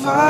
vai.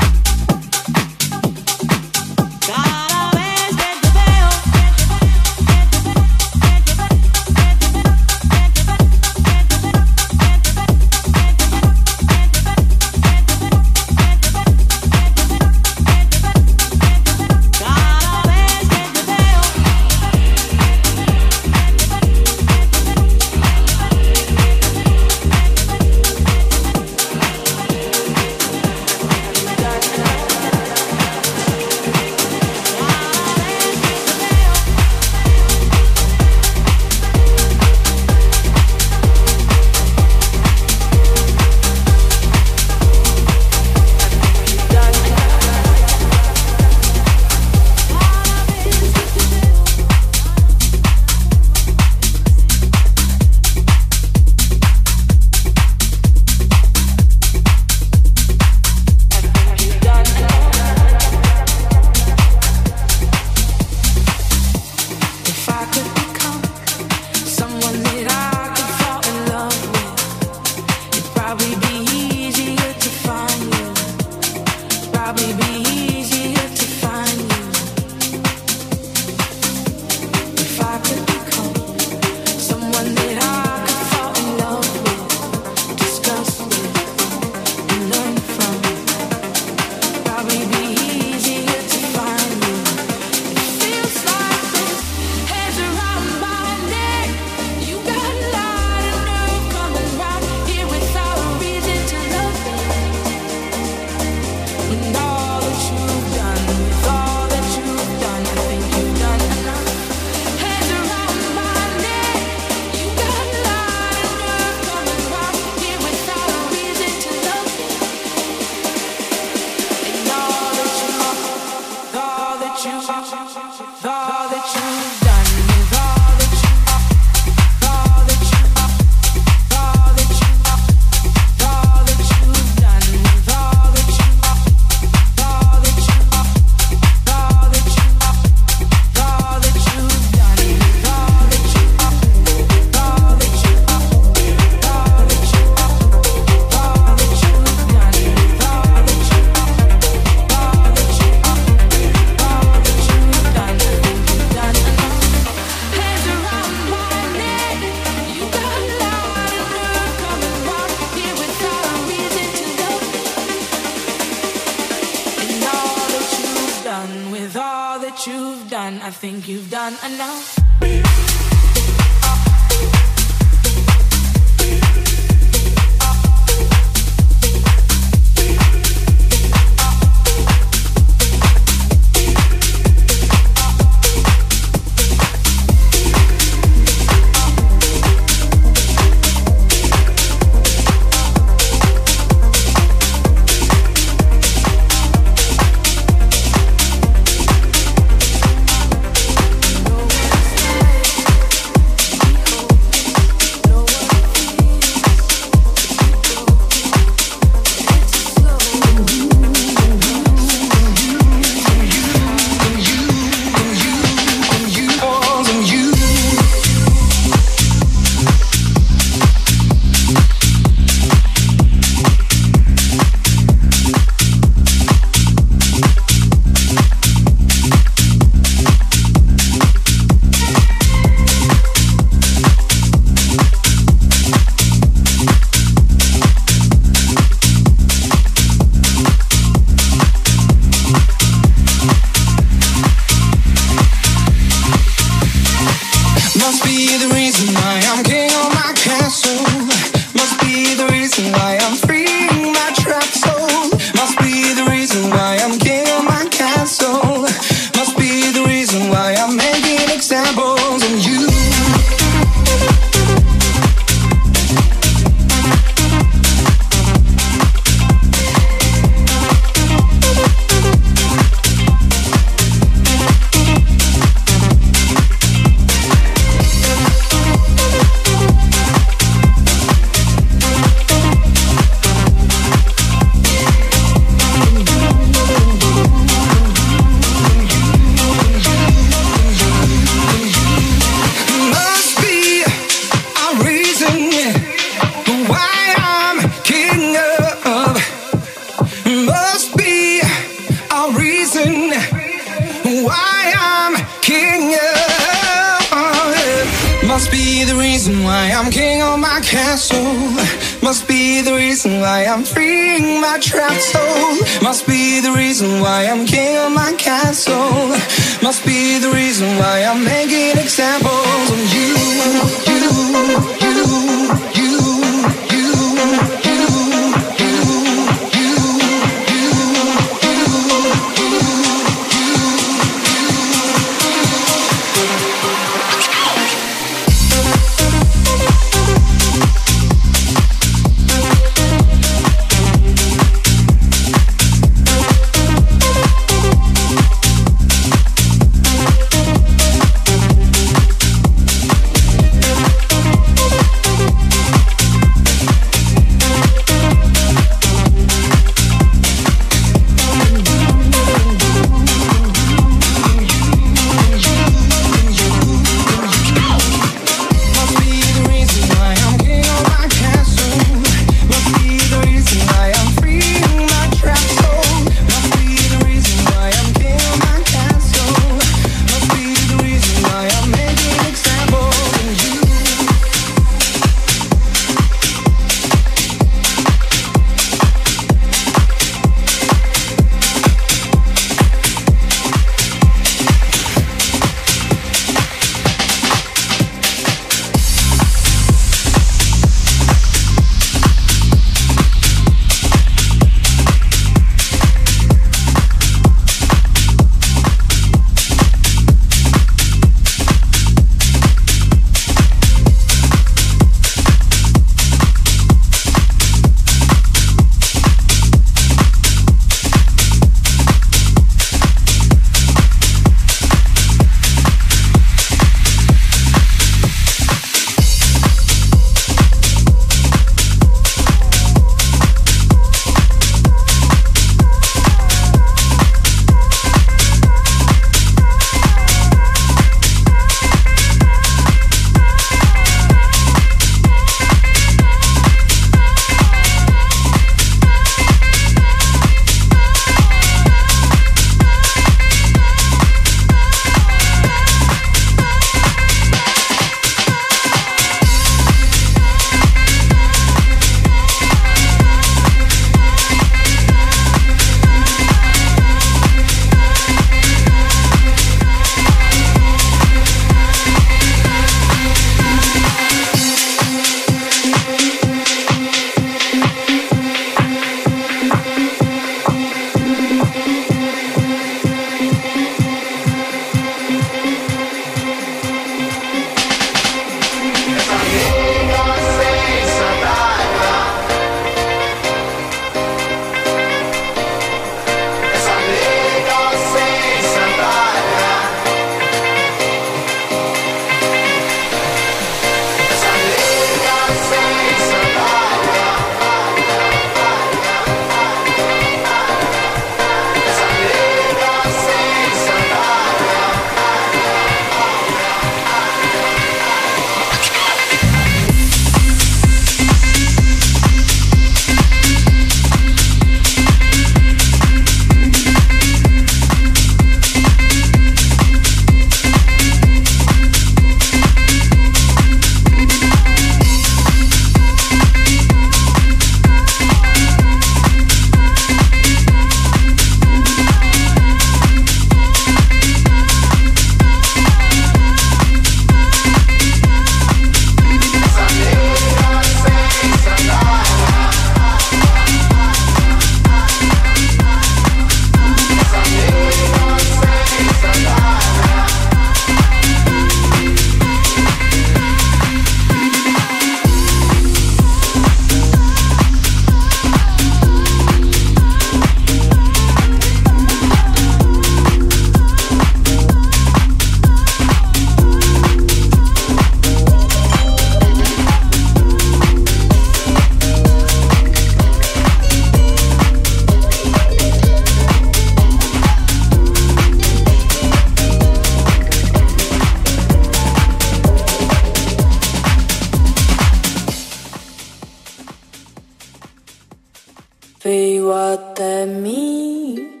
até mim.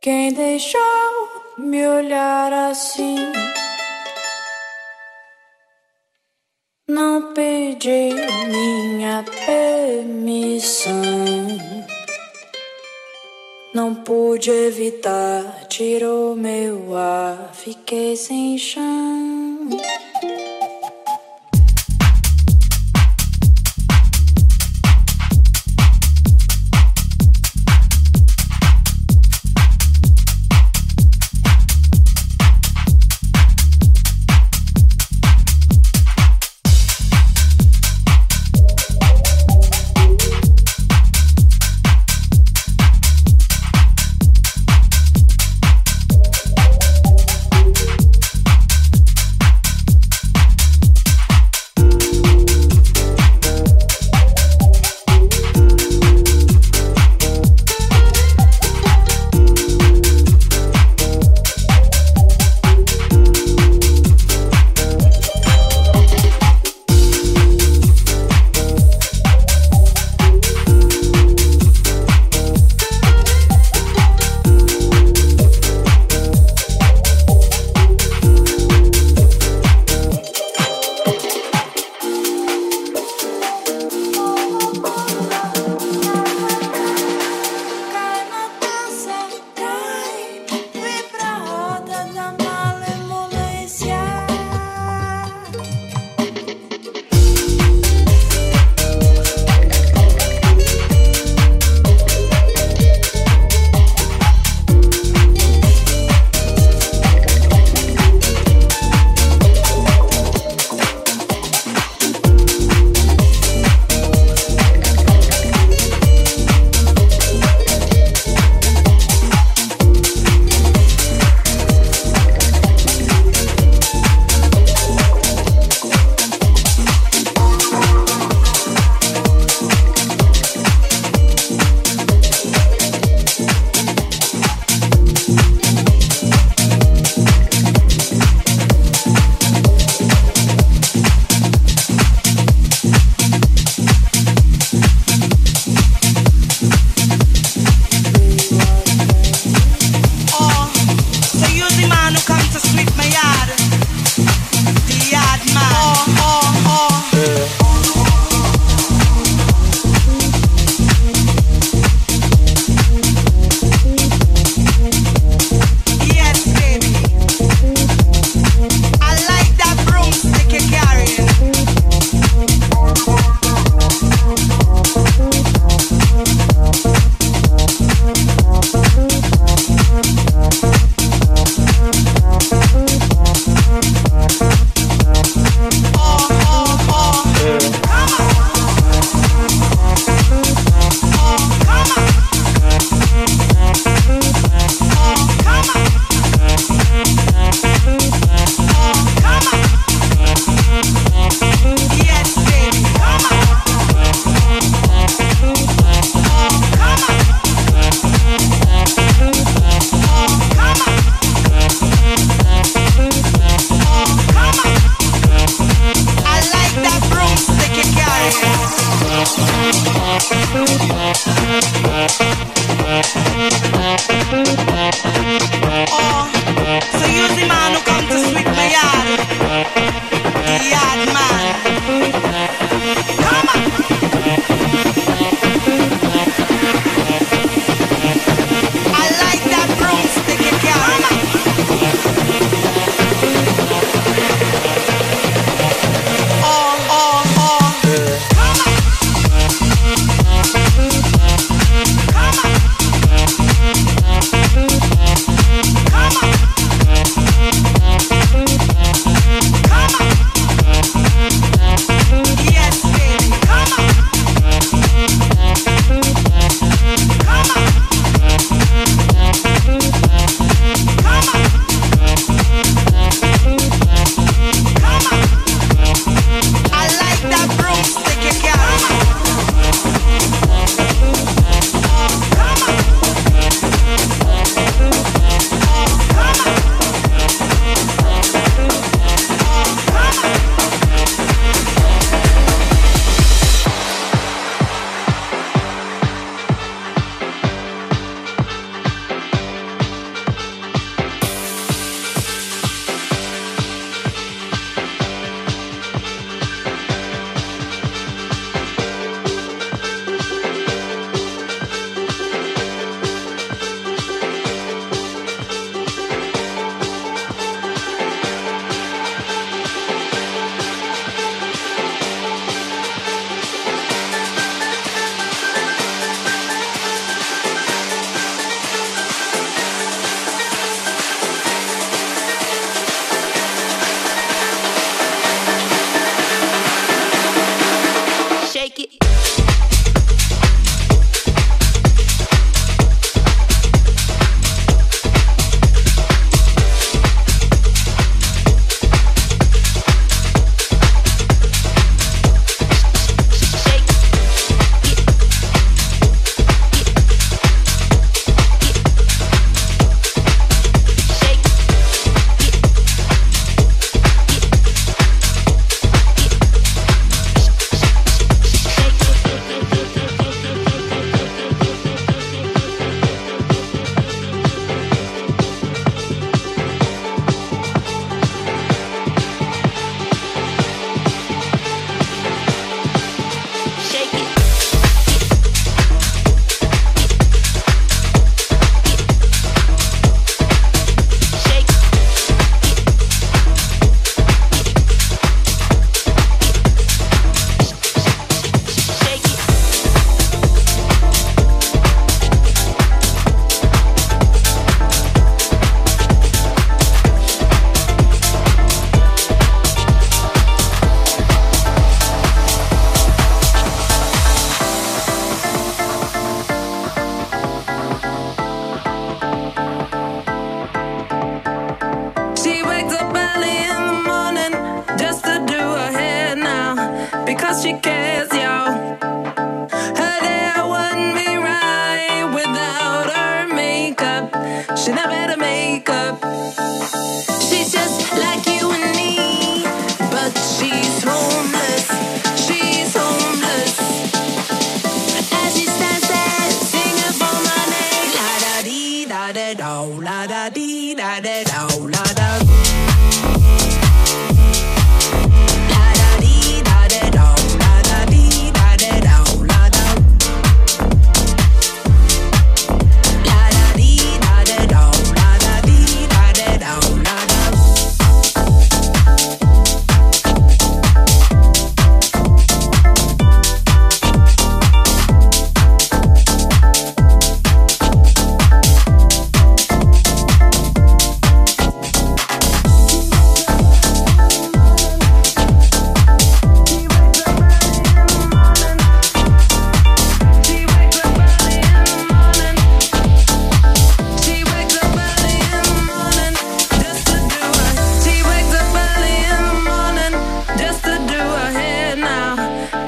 Quem deixou me olhar assim? Não pedi minha permissão. Não pude evitar, tirou meu ar, fiquei sem chão.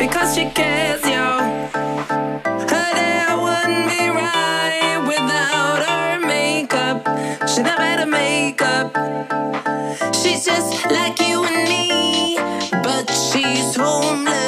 because she cares, yo. Her I wouldn't be right without her makeup. She never had a makeup. She's just like you and me, but she's homeless.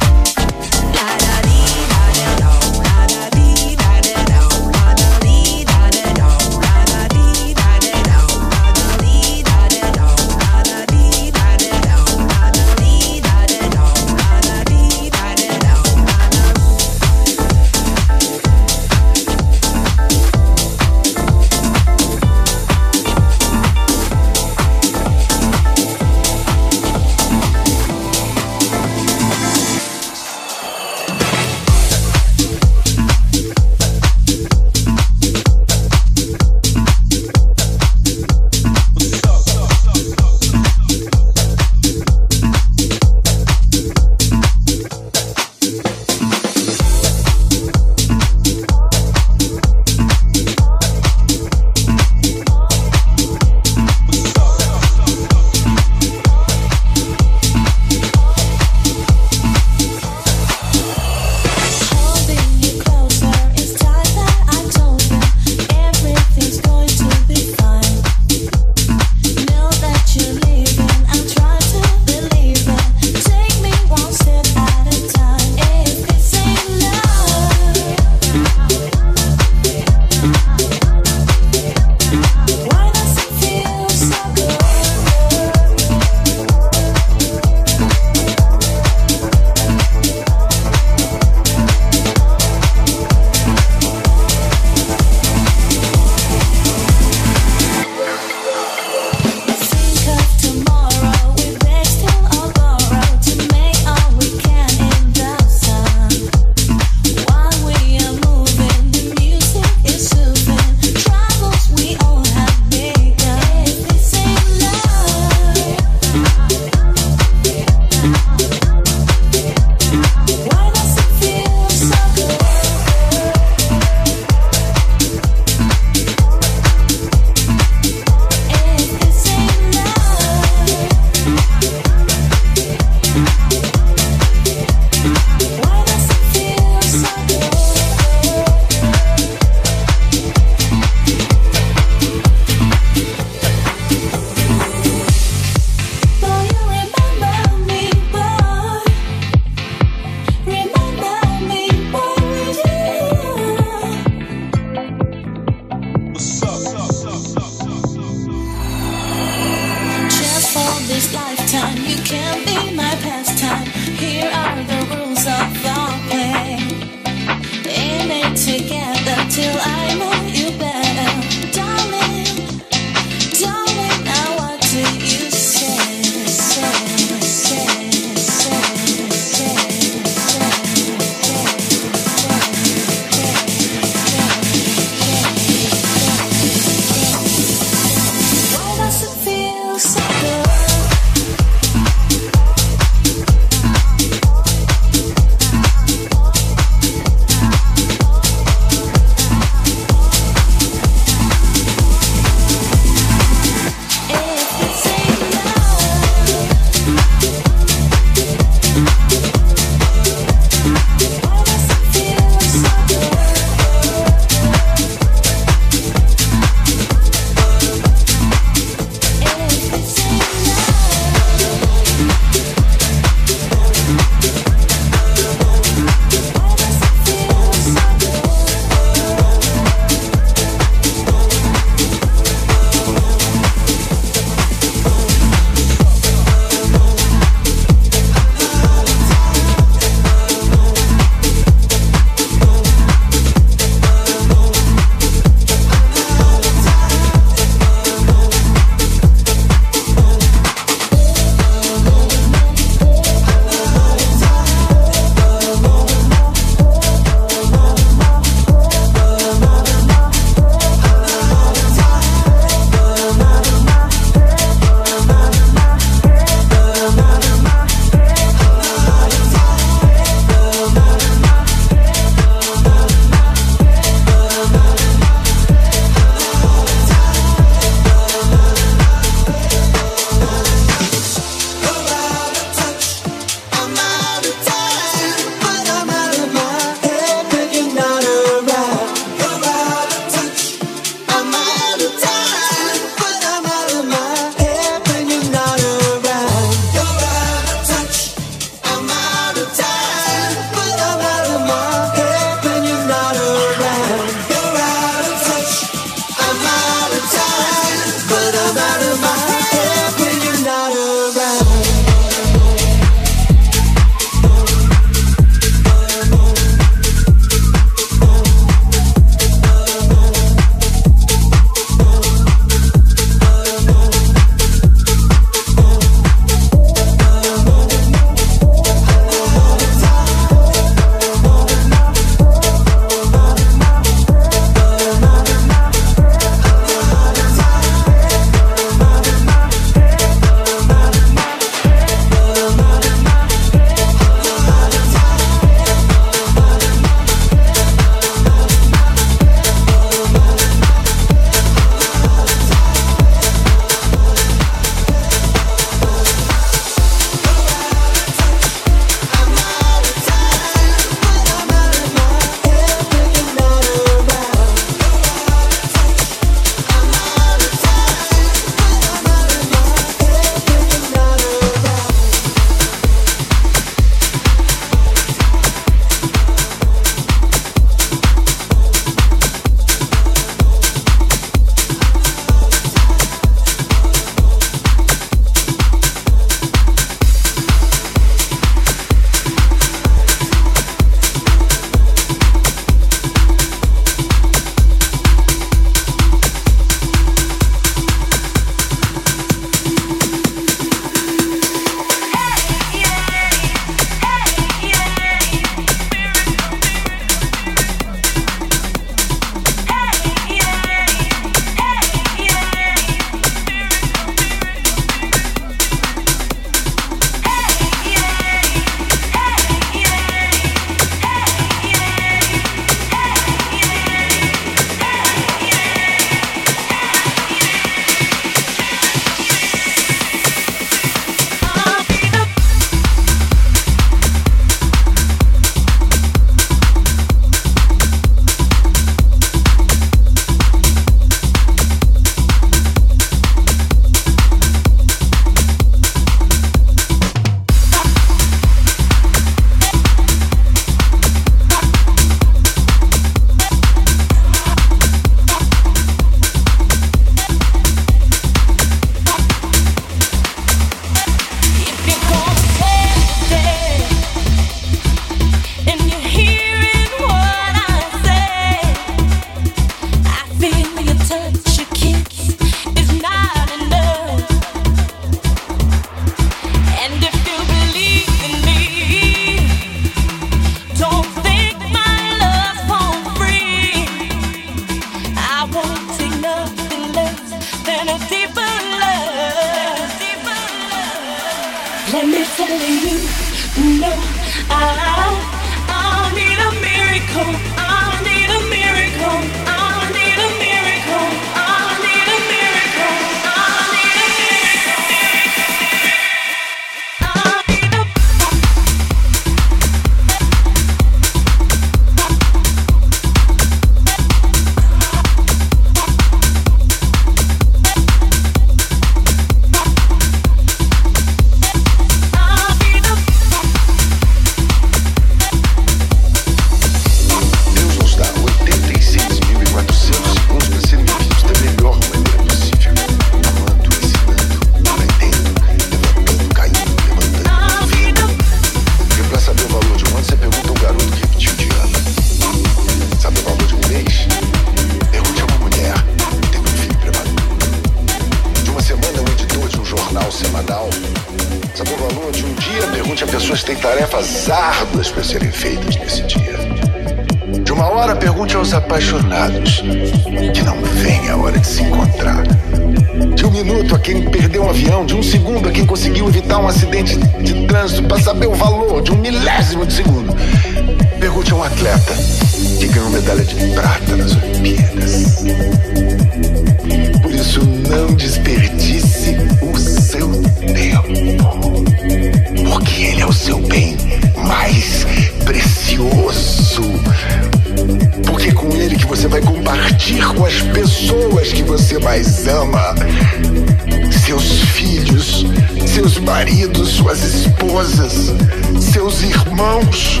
filhos, seus maridos, suas esposas, seus irmãos,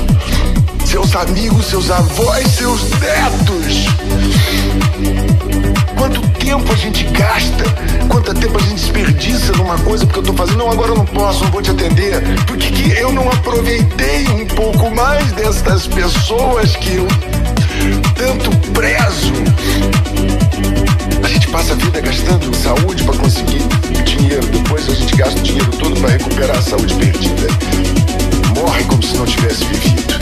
seus amigos, seus avós, seus netos. Quanto tempo a gente gasta, quanto tempo a gente desperdiça numa coisa porque eu tô fazendo, não, agora eu não posso, não vou te atender. Por que, que eu não aproveitei um pouco mais destas pessoas que eu tanto prezo? passa a vida gastando saúde para conseguir dinheiro. Depois a gente gasta o dinheiro todo para recuperar a saúde perdida. Morre como se não tivesse vivido.